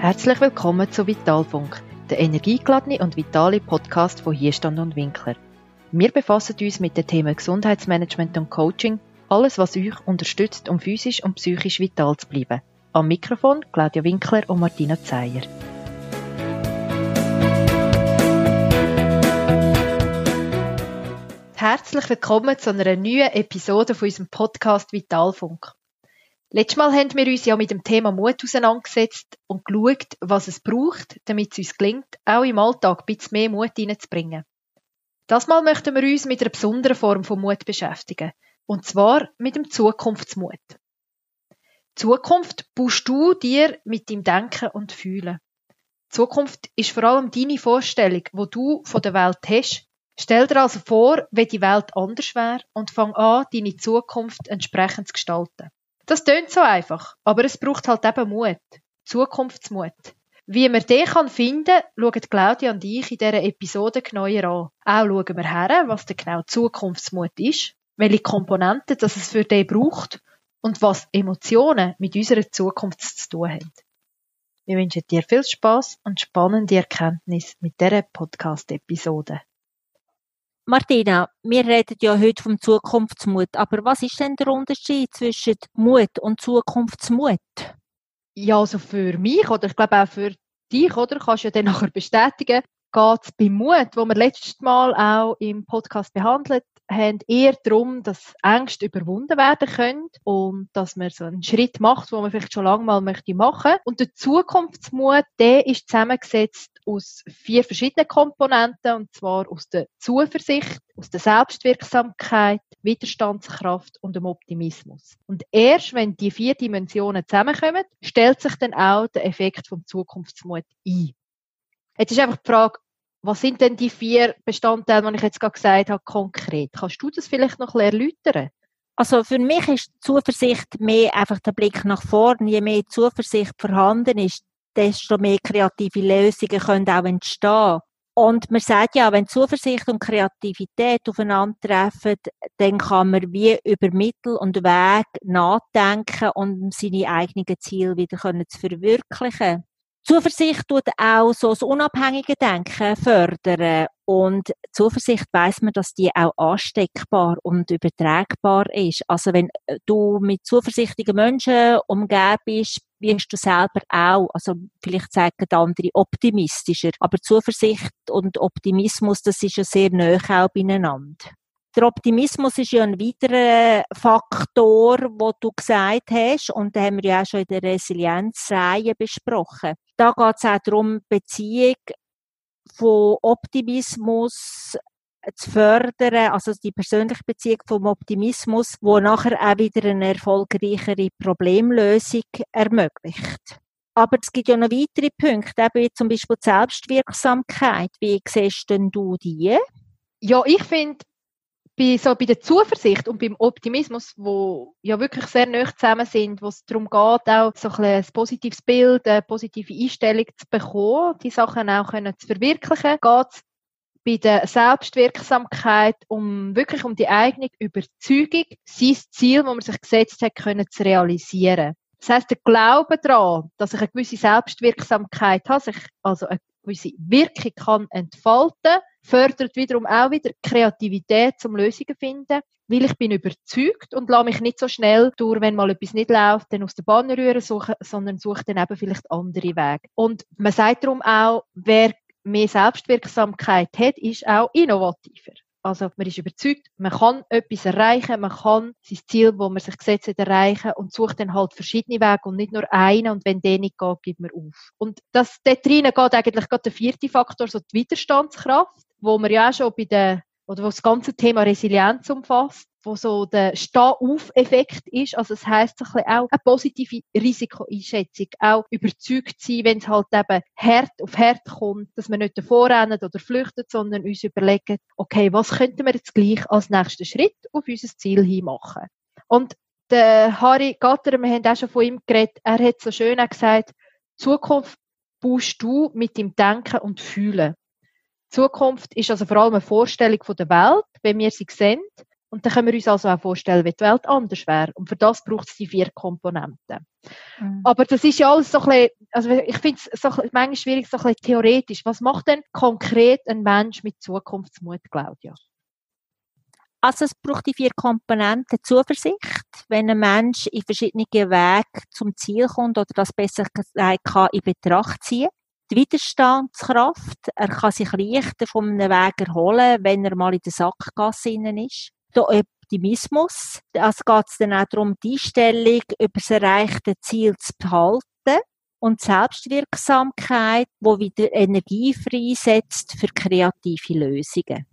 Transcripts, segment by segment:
Herzlich willkommen zu Vitalfunk, der energiegeladene und vitale Podcast von Hierstand und Winkler. Wir befassen uns mit den Themen Gesundheitsmanagement und Coaching, alles was euch unterstützt, um physisch und psychisch vital zu bleiben. Am Mikrofon Claudia Winkler und Martina Zeyer. Herzlich willkommen zu einer neuen Episode von unserem Podcast Vitalfunk. Letztes Mal haben wir uns ja mit dem Thema Mut auseinandergesetzt und geschaut, was es braucht, damit es uns gelingt, auch im Alltag ein bisschen mehr Mut hineinzubringen. Das Mal möchten wir uns mit einer besonderen Form von Mut beschäftigen. Und zwar mit dem Zukunftsmut. Zukunft baust du dir mit deinem Denken und Fühlen. Zukunft ist vor allem deine Vorstellung, wo du von der Welt hast. Stell dir also vor, wie die Welt anders wäre und fang an, deine Zukunft entsprechend zu gestalten. Das tönt so einfach, aber es braucht halt eben Mut. Zukunftsmut. Wie man den kann finden, schauen Claudia und ich in dieser Episode genauer an. Auch schauen wir her, was der genau Zukunftsmut ist, welche Komponenten das es für den braucht und was Emotionen mit unserer Zukunft zu tun haben. Wir wünschen dir viel Spaß und spannende Erkenntnisse mit dieser Podcast-Episode. Martina, wir reden ja heute vom Zukunftsmut, aber was ist denn der Unterschied zwischen Mut und Zukunftsmut? Ja, also für mich oder ich glaube auch für dich, oder? Kannst du ja dann nachher bestätigen, geht es beim Mut, wo wir letztes Mal auch im Podcast behandelt haben, eher darum, dass Ängste überwunden werden können und dass man so einen Schritt macht, wo man vielleicht schon lange mal möchte machen. Und der Zukunftsmut, der ist zusammengesetzt aus vier verschiedenen Komponenten, und zwar aus der Zuversicht, aus der Selbstwirksamkeit, Widerstandskraft und dem Optimismus. Und erst wenn die vier Dimensionen zusammenkommen, stellt sich dann auch der Effekt vom Zukunftsmut ein. Jetzt ist einfach die Frage, was sind denn die vier Bestandteile, die ich jetzt gerade gesagt habe, konkret? Kannst du das vielleicht noch erläutern? Also für mich ist Zuversicht mehr einfach der Blick nach vorne. Je mehr Zuversicht vorhanden ist, desto mehr kreative Lösungen können auch entstehen. Und man sagt ja, wenn Zuversicht und Kreativität aufeinandertreffen, dann kann man wie über Mittel und Weg nachdenken um seine eigenen Ziele wieder zu verwirklichen. Zuversicht tut auch so das unabhängige Denken fördern. Und Zuversicht weiß man, dass die auch ansteckbar und übertragbar ist. Also wenn du mit zuversichtlichen Menschen umgeben bist, wirst du selber auch, also vielleicht sagen andere optimistischer. Aber Zuversicht und Optimismus, das ist ja sehr nah auch beieinander. Der Optimismus ist ja ein weiterer Faktor, wo du gesagt hast, und den haben wir ja auch schon in der Resilienzreihe besprochen. Da geht es auch darum, Beziehung von Optimismus zu fördern, also die persönliche Beziehung vom Optimismus, wo nachher auch wieder eine erfolgreichere Problemlösung ermöglicht. Aber es gibt ja noch weitere Punkte, wie zum Beispiel die Selbstwirksamkeit. Wie siehst denn du die? Ja, ich finde, bei, so bei der Zuversicht und beim Optimismus, wo ja wirklich sehr nah zusammen sind, wo es darum geht, auch so ein, ein positives Bild, eine positive Einstellung zu bekommen, die Sachen auch können zu verwirklichen, geht es bei der Selbstwirksamkeit um wirklich um die eigene Überzeugung, sein Ziel, das man sich gesetzt hat, können zu realisieren. Das heißt, der Glaube daran, dass ich eine gewisse Selbstwirksamkeit habe, sich also eine gewisse Wirkung kann entfalten fördert wiederum auch wieder Kreativität zum Lösungen finden, weil ich bin überzeugt und lasse mich nicht so schnell durch, wenn mal etwas nicht läuft, dann aus der Bahn rühren suchen, sondern suche dann eben vielleicht andere Wege. Und man sagt darum auch, wer mehr Selbstwirksamkeit hat, ist auch innovativer. Also man ist überzeugt, man kann etwas erreichen, man kann sein Ziel, wo man sich gesetzt hat, erreichen und sucht dann halt verschiedene Wege und nicht nur einen und wenn der nicht geht, gibt man auf. Und das, dort rein geht eigentlich gerade der vierte Faktor, so die Widerstandskraft, wo man ja auch schon bei der oder wo das ganze Thema Resilienz umfasst, wo so der Steh-auf-Effekt ist. Also es heisst auch eine positive Risikoeinschätzung, auch überzeugt sein, wenn es halt eben hart auf hart kommt, dass wir nicht davor rennen oder flüchten, sondern uns überlegen, okay, was könnten wir jetzt gleich als nächsten Schritt auf unser Ziel hin machen? Und der Harry Gatter, wir haben auch schon von ihm geredet, er hat so schön gesagt, Zukunft baust du mit dem Denken und Fühlen. Zukunft ist also vor allem eine Vorstellung von der Welt, wenn wir sie sehen. Und dann können wir uns also auch vorstellen, wie die Welt anders wäre. Und für das braucht es die vier Komponenten. Mhm. Aber das ist ja alles so ein bisschen, also ich finde es so manchmal schwierig, so ein bisschen theoretisch. Was macht denn konkret ein Mensch mit Zukunftsmut, Claudia? Also es braucht die vier Komponenten Zuversicht, wenn ein Mensch in verschiedenen Wegen zum Ziel kommt oder das besser gesagt kann in Betracht ziehen. Die Widerstandskraft, er kann sich leichter von einem Weg erholen, wenn er mal in der Sackgasse ist. Der Optimismus, es geht dann auch darum, die Einstellung über das erreichte Ziel zu behalten und Selbstwirksamkeit, wo wieder Energie freisetzt für kreative Lösungen.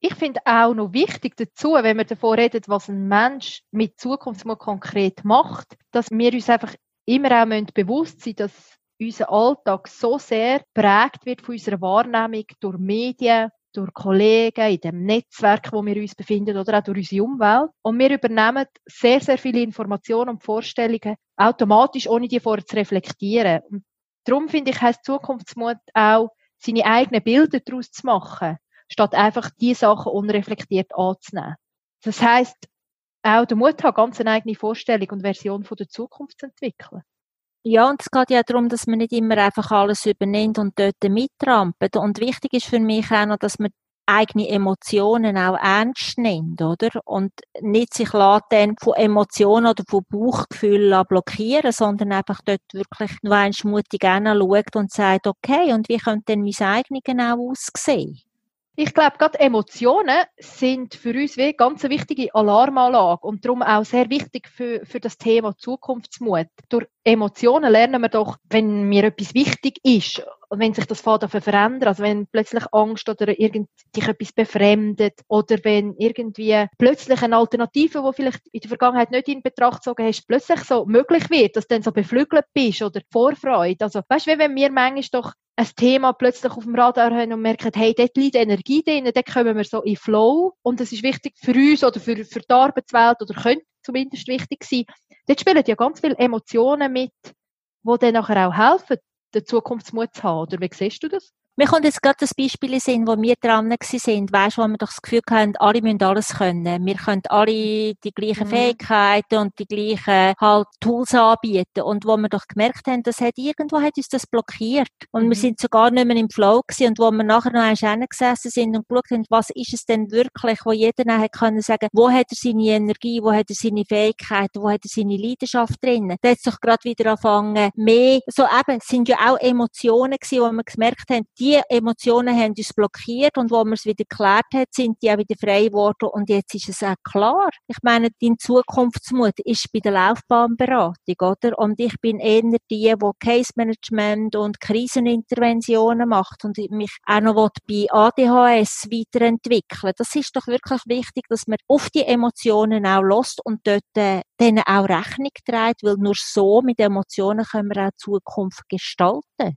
Ich finde auch noch wichtig dazu, wenn wir davon reden, was ein Mensch mit Zukunftsmut konkret macht, dass wir uns einfach immer auch bewusst sein dass unser Alltag so sehr prägt wird von unserer Wahrnehmung durch Medien, durch Kollegen, in dem Netzwerk, wo wir uns befinden oder auch durch unsere Umwelt. Und wir übernehmen sehr, sehr viele Informationen und Vorstellungen automatisch, ohne die vorher zu reflektieren. Und darum finde ich, heißt Zukunftsmut auch, seine eigenen Bilder daraus zu machen statt einfach die Sachen unreflektiert anzunehmen. Das heißt, auch der Mut hat ganz eine eigene Vorstellung und Version von der Zukunft zu entwickeln. Ja, und es geht ja darum, dass man nicht immer einfach alles übernimmt und dort mittrampelt. Und wichtig ist für mich auch noch, dass man eigene Emotionen auch ernst nimmt, oder? Und nicht sich dann von Emotionen oder von Bauchgefühlen blockieren, sondern einfach dort wirklich nur ein mutig schaut und sagt, okay, und wie könnte denn mein eigenes genau aussehen? Ich glaube, gerade Emotionen sind für uns wie ganz eine wichtige Alarmanlage und darum auch sehr wichtig für, für das Thema Zukunftsmut. Durch Emotionen lernen wir doch, wenn mir etwas wichtig ist und wenn sich das Faden verändert, also wenn plötzlich Angst oder irgend dich etwas befremdet oder wenn irgendwie plötzlich eine Alternative, die vielleicht in der Vergangenheit nicht in Betracht gezogen hast, plötzlich so möglich wird, dass du dann so beflügelt bist oder Vorfreude. Also, weißt du, wenn wir manchmal doch ein Thema plötzlich auf dem Radar haben und merken, hey, dort liegt Energie drin, dann kommen wir so in Flow. Und das ist wichtig für uns oder für, für die Arbeitswelt oder könnte zumindest wichtig sein. Dort spielen ja ganz viele Emotionen mit, die dann nachher auch helfen, den Zukunftsmut zu haben. Oder wie siehst du das? Mir kommt jetzt gerade das Beispiel sehen, wo wir dran sind. Weißt, wo wir doch das Gefühl haben, alle müssen alles können. Wir können alle die gleichen mhm. Fähigkeiten und die gleichen halt Tools anbieten. Und wo wir doch gemerkt haben, das hat irgendwo hat uns das blockiert. Und mhm. wir sind sogar nicht mehr im Flow gewesen. Und wo wir nachher noch einmal gesessen sind und geschaut haben, was ist es denn wirklich, wo jeder dann hat können sagen, wo hat er seine Energie, wo hat er seine Fähigkeiten, wo hat er seine Leidenschaft drin. Da hat es doch gerade wieder angefangen, mehr, so eben, sind ja auch Emotionen gewesen, wo wir gemerkt haben, die die Emotionen haben uns blockiert und wo man es wieder geklärt hat, sind die auch wieder frei geworden und jetzt ist es auch klar. Ich meine, dein Zukunftsmut ist bei der Laufbahnberatung, oder? Und ich bin eher die, die Case Management und Kriseninterventionen macht und mich auch noch bei ADHS weiterentwickeln. Das ist doch wirklich wichtig, dass man auf die Emotionen auch lost und dort äh, denen auch Rechnung trägt, weil nur so mit Emotionen können wir auch Zukunft gestalten.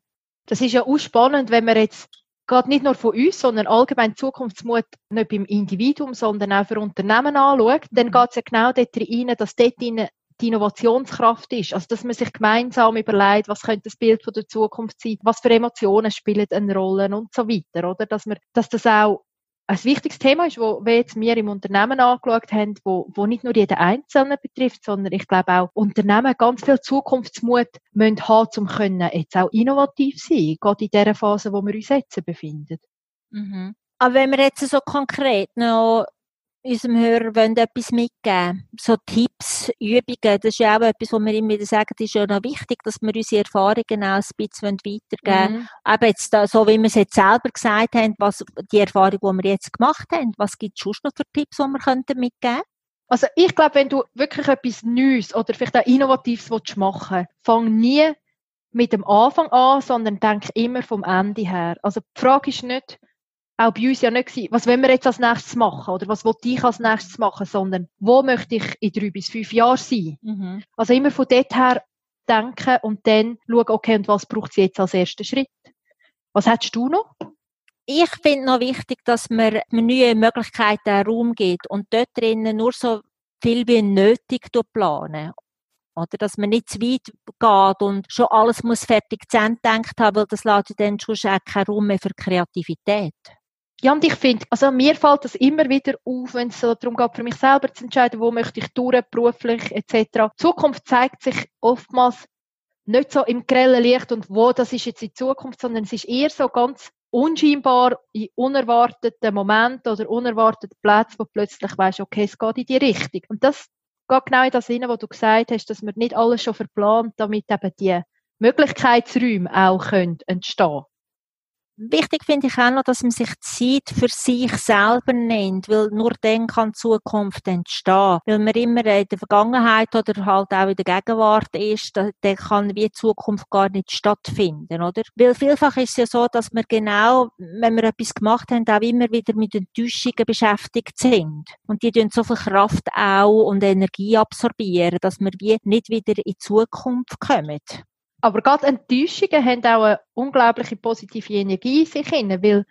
Das ist ja auch spannend, wenn man jetzt gerade nicht nur von uns, sondern allgemein Zukunftsmut nicht beim Individuum, sondern auch für Unternehmen anschaut, dann mhm. geht es ja genau dort rein, dass dort die Innovationskraft ist. Also, dass man sich gemeinsam überlegt, was könnte das Bild von der Zukunft sein, was für Emotionen spielen eine Rolle und so weiter, oder? Dass man, dass das auch ein wichtiges Thema ist, wo wir jetzt wir im Unternehmen angeschaut haben, wo, wo nicht nur jeden Einzelnen betrifft, sondern ich glaube auch Unternehmen ganz viel Zukunftsmut müssen haben, um können jetzt auch innovativ sein, gerade in der Phase, wo wir uns jetzt befinden. Mhm. Aber wenn wir jetzt so konkret noch unserem Hörer wollen etwas mitgeben So Tipps, Übungen, das ist ja auch etwas, was wir immer wieder sagen, ist ja noch wichtig, dass wir unsere Erfahrungen auch ein bisschen weitergeben mhm. Aber jetzt, so wie wir es jetzt selber gesagt haben, was, die Erfahrung, die wir jetzt gemacht haben, was gibt es sonst noch für Tipps, die wir könnten mitgeben Also ich glaube, wenn du wirklich etwas Neues oder vielleicht auch Innovatives machen willst, fang nie mit dem Anfang an, sondern denk immer vom Ende her. Also die Frage ist nicht, auch bei uns ja nicht gewesen, was wollen wir jetzt als nächstes machen oder was will ich als nächstes machen, sondern wo möchte ich in drei bis fünf Jahren sein. Mhm. Also immer von dort her denken und dann schauen, okay, und was braucht es jetzt als ersten Schritt? Was hättest du noch? Ich finde noch wichtig, dass man neue Möglichkeiten Raum gibt und dort drinnen nur so viel wie nötig planen. Oder dass man nicht zu weit geht und schon alles muss fertig zu Ende gedacht haben, weil das lässt dann schon auch keinen Raum mehr für Kreativität. Ja, und ich finde, also mir fällt das immer wieder auf, wenn es so darum geht, für mich selber zu entscheiden, wo möchte ich durch, beruflich etc. Die Zukunft zeigt sich oftmals nicht so im grellen Licht und wo das ist jetzt die Zukunft, sondern es ist eher so ganz unscheinbar in unerwarteten Momenten oder unerwarteten Plätzen, wo plötzlich weißt, okay, es geht in die Richtung. Und das geht genau in das hinein, was du gesagt hast, dass man nicht alles schon verplant, damit eben die Möglichkeitsräume auch können entstehen Wichtig finde ich auch noch, dass man sich Zeit für sich selber nimmt, weil nur dann kann Zukunft entstehen. Weil man immer in der Vergangenheit oder halt auch in der Gegenwart ist, dann kann wie Zukunft gar nicht stattfinden, oder? Weil vielfach ist es ja so, dass wir genau, wenn wir etwas gemacht haben, auch immer wieder mit Enttäuschungen beschäftigt sind. Und die tun so viel Kraft auch und Energie absorbieren, dass wir wie nicht wieder in die Zukunft kommen. Aber gerade Enttäuschungen haben auch eine unglaubliche positive Energie in sich weil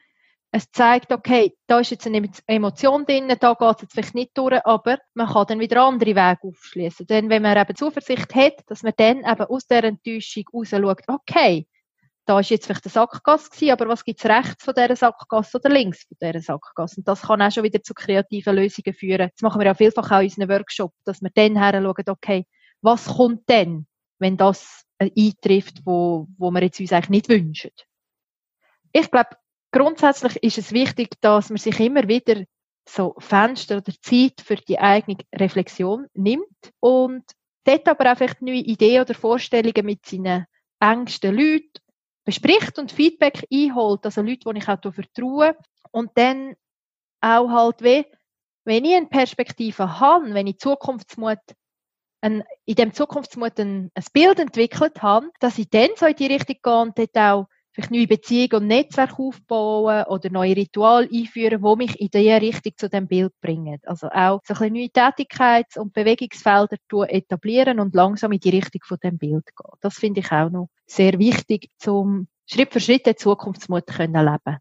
es zeigt, okay, da ist jetzt eine Emotion drin, da geht es jetzt vielleicht nicht durch, aber man kann dann wieder andere Wege aufschließen. Denn wenn man eben Zuversicht hat, dass man dann eben aus der Enttäuschung raus schaut, okay, da ist jetzt vielleicht eine Sackgasse gewesen, aber was gibt es rechts von dieser Sackgasse oder links von dieser Sackgasse? Und das kann auch schon wieder zu kreativen Lösungen führen. Das machen wir ja vielfach auch in unseren Workshops, dass wir dann her schauen, okay, was kommt denn, wenn das eintrifft, wo, wo wir jetzt uns eigentlich nicht wünschen. Ich glaube, grundsätzlich ist es wichtig, dass man sich immer wieder so Fenster oder Zeit für die eigene Reflexion nimmt und dort aber einfach neue Ideen oder Vorstellungen mit seinen engsten Leuten bespricht und Feedback einholt, also Leute, die ich auch vertraue und dann auch halt wie, wenn ich eine Perspektive habe, wenn ich Zukunftsmut ein, in dem Zukunftsmut ein, ein Bild entwickelt habe, dass ich dann so in die Richtung gehe und dort auch vielleicht neue Beziehungen und Netzwerke aufbauen oder neue Rituale einführen, die mich in diese Richtung zu dem Bild bringen. Also auch so ein neue Tätigkeits- und Bewegungsfelder etablieren und langsam in die Richtung von dem Bild gehen. Das finde ich auch noch sehr wichtig, um Schritt für Schritt den Zukunftsmut zu leben.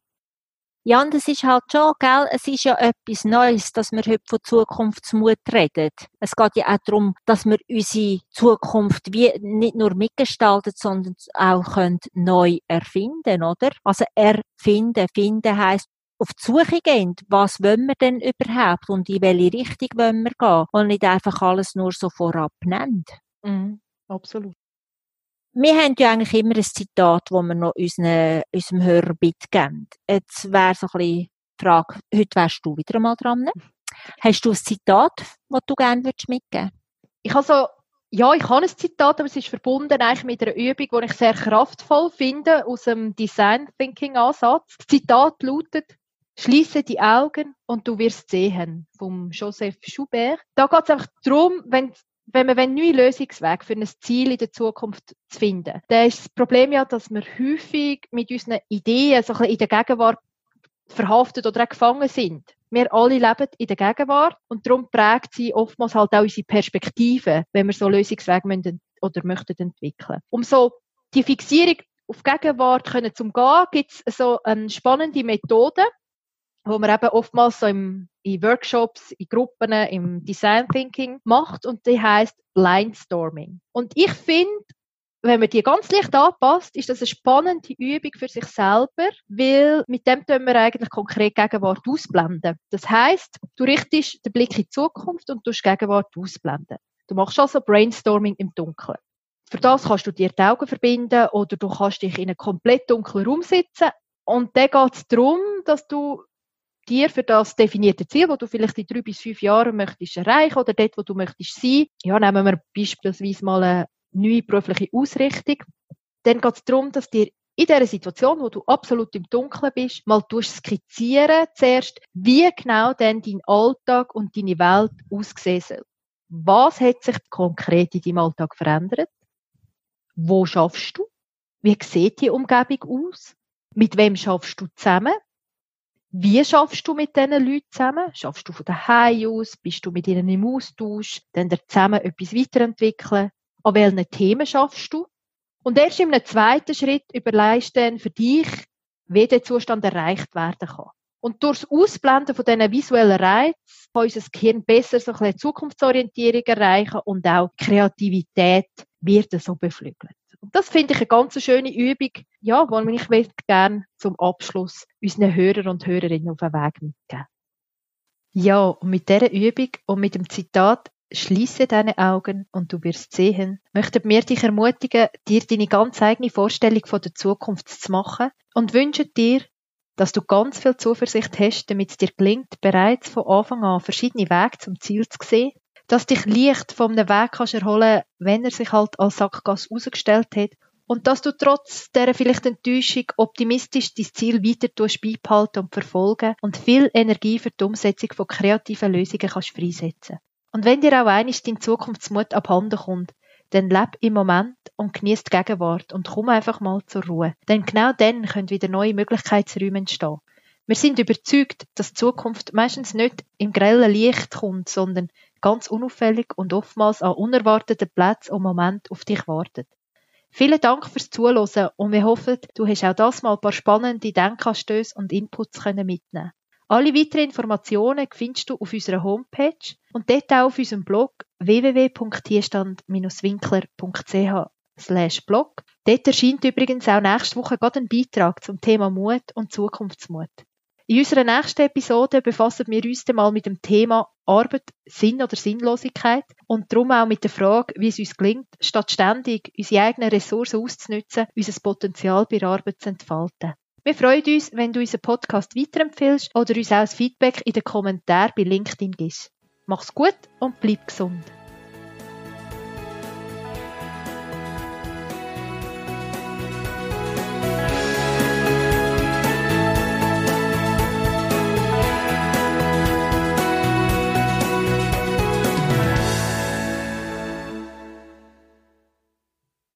Ja, und es ist halt schon, gell, es ist ja etwas Neues, dass wir heute von Zukunftsmut reden. Es geht ja auch darum, dass wir unsere Zukunft wie nicht nur mitgestalten, sondern auch können neu erfinden, oder? Also erfinden, finden heisst, auf die Suche gehen, was wollen wir denn überhaupt und in welche Richtung wollen wir gehen und nicht einfach alles nur so vorab nennen. Mhm, absolut. Wir haben ja eigentlich immer ein Zitat, das wir noch unseren, unserem Hörer mitgeben. Jetzt wäre so ein bisschen die Frage, heute wärst du wieder einmal dran. Hast du ein Zitat, das du gerne mitgeben würdest? Ich ja, ich habe ein Zitat, aber es ist verbunden eigentlich mit einer Übung, die ich sehr kraftvoll finde, aus dem Design Thinking Ansatz. Das Zitat lautet, Schließe die Augen und du wirst sehen, vom Joseph Schubert. Da geht es einfach darum, wenn wenn wir einen neuen Lösungsweg für ein Ziel in der Zukunft zu finden, dann ist das Problem ja, dass wir häufig mit unseren Ideen so ein bisschen in der Gegenwart verhaftet oder auch gefangen sind. Wir alle leben in der Gegenwart und darum prägt sie oftmals halt auch unsere Perspektive, wenn wir so Lösungswege müssen oder möchten entwickeln. Um so die Fixierung auf Gegenwart können zu umgehen, gibt es so eine spannende Methode, wo man eben oftmals so im, in Workshops, in Gruppen, im Design Thinking macht und die heißt Blindstorming. Und ich finde, wenn man die ganz leicht anpasst, ist das eine spannende Übung für sich selber, weil mit dem tun wir eigentlich konkret Gegenwart ausblenden. Das heißt, du richtest den Blick in die Zukunft und du Gegenwart ausblenden. Du machst also Brainstorming im Dunkeln. Für das kannst du dir die Augen verbinden oder du kannst dich in einen komplett dunklen Raum setzen. Und dann geht es darum, dass du dir für das definierte Ziel, das du vielleicht in drei bis fünf Jahren möchtest erreichen oder dort, wo du möchtest sein. Ja, nehmen wir beispielsweise mal eine neue berufliche Ausrichtung. Dann geht es darum, dass dir in dieser Situation, wo du absolut im Dunkeln bist, mal skizzieren zuerst, wie genau denn dein Alltag und deine Welt aussehen soll. Was hat sich konkret in deinem Alltag verändert? Wo schaffst du? Wie sieht die Umgebung aus? Mit wem schaffst du zusammen? Wie schaffst du mit diesen Leuten zusammen? Schaffst du von daheim aus? Bist du mit ihnen im Austausch? Dann zusammen etwas weiterentwickeln? An welchen Themen schaffst du? Und erst in einem zweiten Schritt überlegst du dann für dich, wie der Zustand erreicht werden kann. Und durch das Ausblenden von diesen visuellen Reizen kann unser Gehirn besser so ein Zukunftsorientierung erreichen und auch Kreativität wird so beflügelt. Und das finde ich eine ganz schöne Übung, ja, die ich gerne zum Abschluss unseren Hörern und Hörerinnen auf den Weg mitgeben. Ja, und mit dieser Übung und mit dem Zitat Schließe deine Augen und du wirst sehen, möchten wir dich ermutigen, dir deine ganz eigene Vorstellung von der Zukunft zu machen und wünschen dir, dass du ganz viel Zuversicht hast, damit es dir gelingt, bereits von Anfang an verschiedene Wege zum Ziel zu sehen, dass dich leicht einem Weg kannst erholen, wenn er sich halt als Sackgasse ausgestellt hat und dass du trotz dieser vielleicht Enttäuschung optimistisch dein Ziel weiter beibehalten und verfolgen und viel Energie für die Umsetzung von kreativen Lösungen kannst freisetzen. Und wenn dir auch eines dein Zukunftsmut abhanden kommt, dann leb im Moment und genieß die Gegenwart und komm einfach mal zur Ruhe. Denn genau dann können wieder neue Möglichkeitsräume entstehen. Wir sind überzeugt, dass die Zukunft meistens nicht im grellen Licht kommt, sondern ganz unauffällig und oftmals an unerwarteten Plätzen und Momenten auf dich wartet. Vielen Dank fürs Zuhören und wir hoffen, du hast auch das mal ein paar spannende Denkanstöße und Inputs mitnehmen Alle weiteren Informationen findest du auf unserer Homepage und dort auch auf unserem Blog www.tierstand-winkler.ch blog. Dort erscheint übrigens auch nächste Woche gerade ein Beitrag zum Thema Mut und Zukunftsmut. In unserer nächsten Episode befassen wir uns dann mal mit dem Thema Arbeit, Sinn oder Sinnlosigkeit und darum auch mit der Frage, wie es uns gelingt, statt ständig unsere eigenen Ressourcen auszunutzen, unser Potenzial bei Arbeit zu entfalten. Wir freuen uns, wenn du unseren Podcast weiterempfehlst oder uns auch ein Feedback in den Kommentaren bei LinkedIn gibst. Mach's gut und bleib gesund.